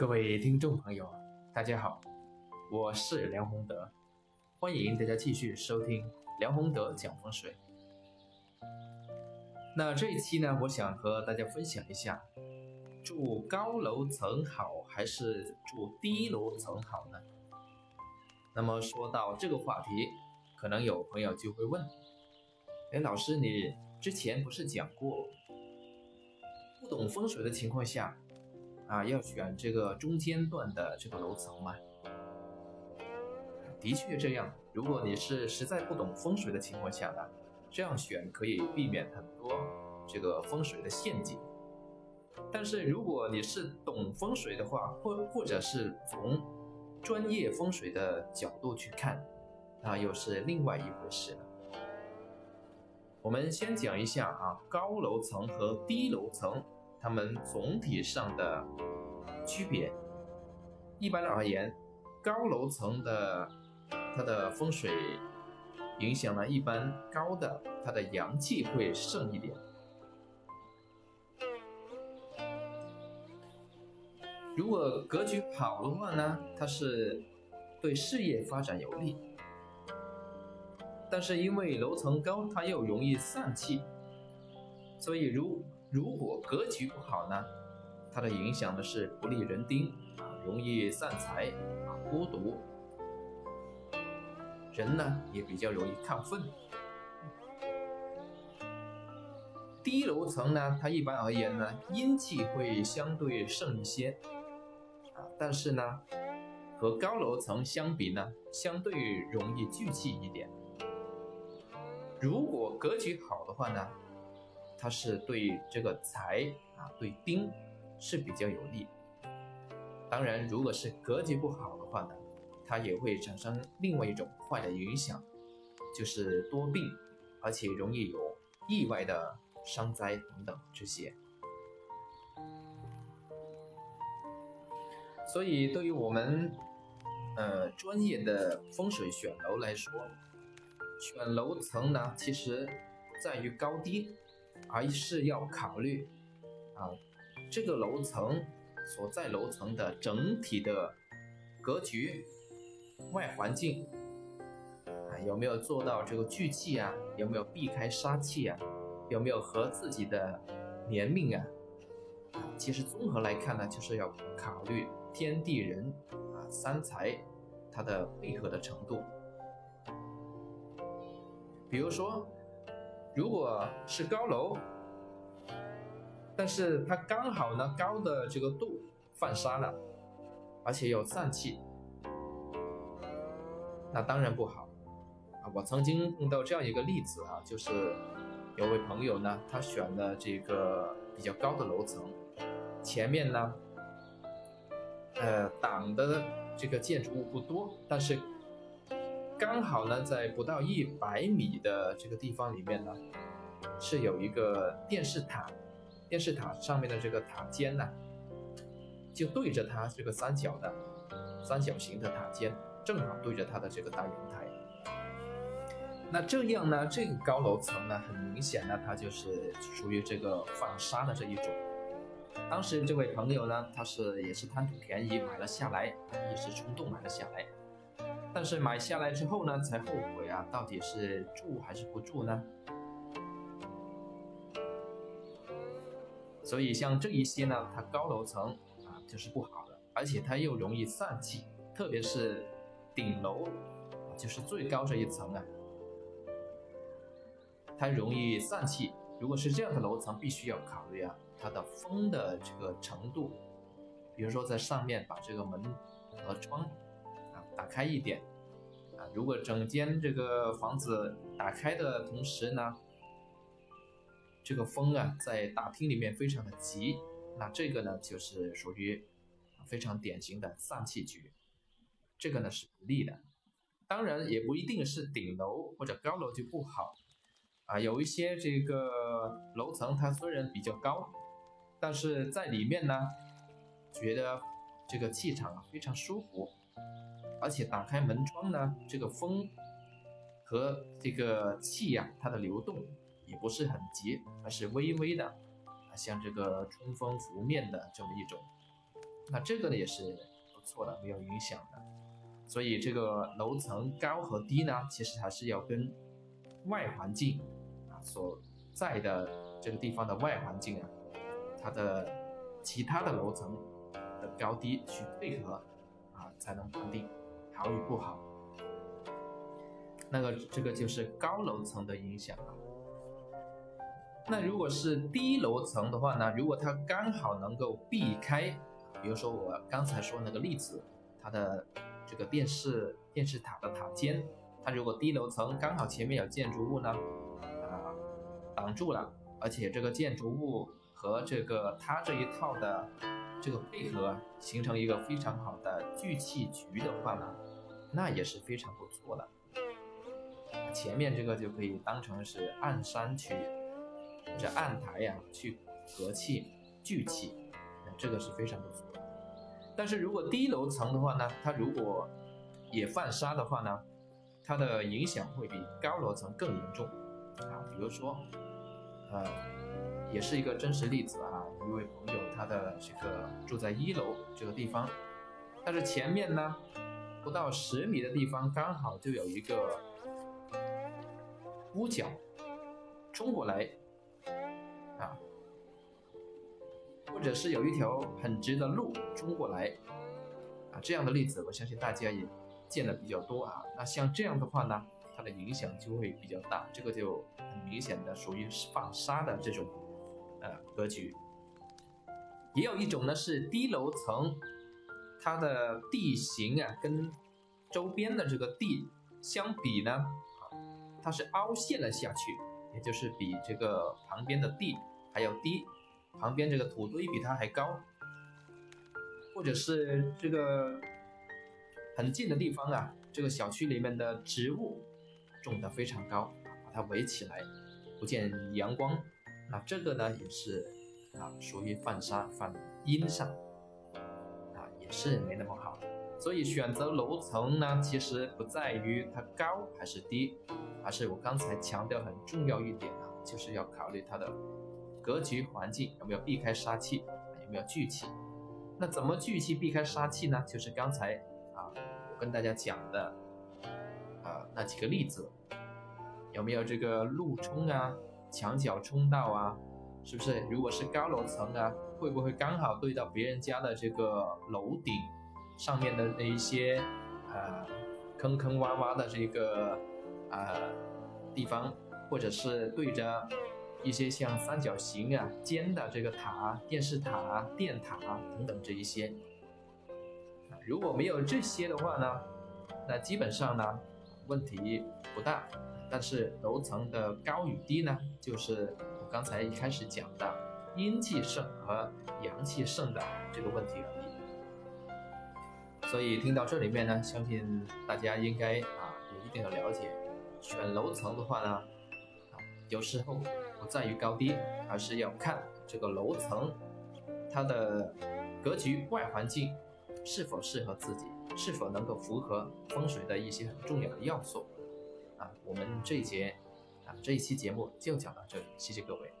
各位听众朋友，大家好，我是梁宏德，欢迎大家继续收听梁宏德讲风水。那这一期呢，我想和大家分享一下，住高楼层好还是住低楼层好呢？那么说到这个话题，可能有朋友就会问：哎，老师，你之前不是讲过，不懂风水的情况下？啊，要选这个中间段的这个楼层嘛？的确这样。如果你是实在不懂风水的情况下呢，这样选可以避免很多这个风水的陷阱。但是如果你是懂风水的话，或或者是从专业风水的角度去看，那又是另外一回事了。我们先讲一下啊，高楼层和低楼层。它们总体上的区别，一般而言，高楼层的它的风水影响呢，一般高的它的阳气会盛一点。如果格局好的话呢，它是对事业发展有利。但是因为楼层高，它又容易散气，所以如。如果格局不好呢，它的影响呢是不利人丁啊，容易散财啊，孤独，人呢也比较容易亢奋。低楼层呢，它一般而言呢，阴气会相对盛一些啊，但是呢，和高楼层相比呢，相对容易聚气一点。如果格局好的话呢？它是对这个财啊，对丁是比较有利。当然，如果是格局不好的话呢，它也会产生另外一种坏的影响，就是多病，而且容易有意外的伤灾等等这些。所以，对于我们呃专业的风水选楼来说，选楼层呢，其实在于高低。而是要考虑啊，这个楼层所在楼层的整体的格局、外环境啊，有没有做到这个聚气啊？有没有避开杀气啊？有没有和自己的年命啊？其实综合来看呢，就是要考虑天地人啊三才它的配合的程度，比如说。如果是高楼，但是它刚好呢高的这个度犯杀了，而且有散气，那当然不好啊！我曾经碰到这样一个例子啊，就是有位朋友呢，他选了这个比较高的楼层，前面呢，呃挡的这个建筑物不多，但是。刚好呢，在不到一百米的这个地方里面呢，是有一个电视塔，电视塔上面的这个塔尖呢，就对着它这个三角的三角形的塔尖，正好对着它的这个大阳台。那这样呢，这个高楼层呢，很明显呢，它就是属于这个反杀的这一种。当时这位朋友呢，他是也是贪图便宜买了下来，一时冲动买了下来。但是买下来之后呢，才后悔啊，到底是住还是不住呢？所以像这一些呢，它高楼层啊就是不好的，而且它又容易散气，特别是顶楼，就是最高这一层啊，它容易散气。如果是这样的楼层，必须要考虑啊，它的风的这个程度，比如说在上面把这个门和窗。打开一点啊！如果整间这个房子打开的同时呢，这个风啊在大厅里面非常的急，那这个呢就是属于非常典型的散气局，这个呢是不利的。当然也不一定是顶楼或者高楼就不好啊，有一些这个楼层它虽然比较高，但是在里面呢觉得这个气场啊非常舒服。而且打开门窗呢，这个风和这个气呀，它的流动也不是很急，而是微微的啊，像这个春风拂面的这么一种那这个呢也是不错的，没有影响的。所以这个楼层高和低呢，其实还是要跟外环境啊所在的这个地方的外环境啊，它的其他的楼层的高低去配合啊，才能判定好与不好。那个这个就是高楼层的影响啊。那如果是低楼层的话呢？如果它刚好能够避开，比如说我刚才说那个例子，它的这个电视电视塔的塔尖，它如果低楼层刚好前面有建筑物呢，啊，挡住了，而且这个建筑物和这个它这一套的这个配合形成一个非常好的聚气局的话呢，那也是非常不错的。前面这个就可以当成是暗山区。这暗台呀，去和气聚气，这个是非常不错的。但是如果低楼层的话呢，它如果也犯沙的话呢，它的影响会比高楼层更严重啊。比如说，呃，也是一个真实例子啊，一位朋友他的这个住在一楼这个地方，但是前面呢不到十米的地方刚好就有一个屋角冲过来。啊，或者是有一条很直的路冲过来，啊，这样的例子我相信大家也见的比较多啊。那像这样的话呢，它的影响就会比较大，这个就很明显的属于放沙的这种呃格局。也有一种呢是低楼层，它的地形啊跟周边的这个地相比呢，啊，它是凹陷了下去，也就是比这个旁边的地。还要低，旁边这个土堆比它还高，或者是这个很近的地方啊，这个小区里面的植物种的非常高，把它围起来，不见阳光，那这个呢也是啊属于犯沙犯阴煞，是没那么好。所以选择楼层呢，其实不在于它高还是低，而是我刚才强调很重要一点啊，就是要考虑它的。格局环境有没有避开杀气？有没有聚气？那怎么聚气避开杀气呢？就是刚才啊，我跟大家讲的啊那几个例子，有没有这个路冲啊、墙角冲道啊？是不是？如果是高楼层啊，会不会刚好对到别人家的这个楼顶上面的那一些啊坑坑洼洼的这个啊地方，或者是对着？一些像三角形啊、尖的这个塔、电视塔、电塔等等这一些，如果没有这些的话呢，那基本上呢问题不大。但是楼层的高与低呢，就是我刚才一开始讲的阴气盛和阳气盛的这个问题而已。所以听到这里面呢，相信大家应该啊有一定的了解。选楼层的话呢，啊有时候。不在于高低，而是要看这个楼层它的格局外环境是否适合自己，是否能够符合风水的一些很重要的要素。啊，我们这一节啊这一期节目就讲到这里，谢谢各位。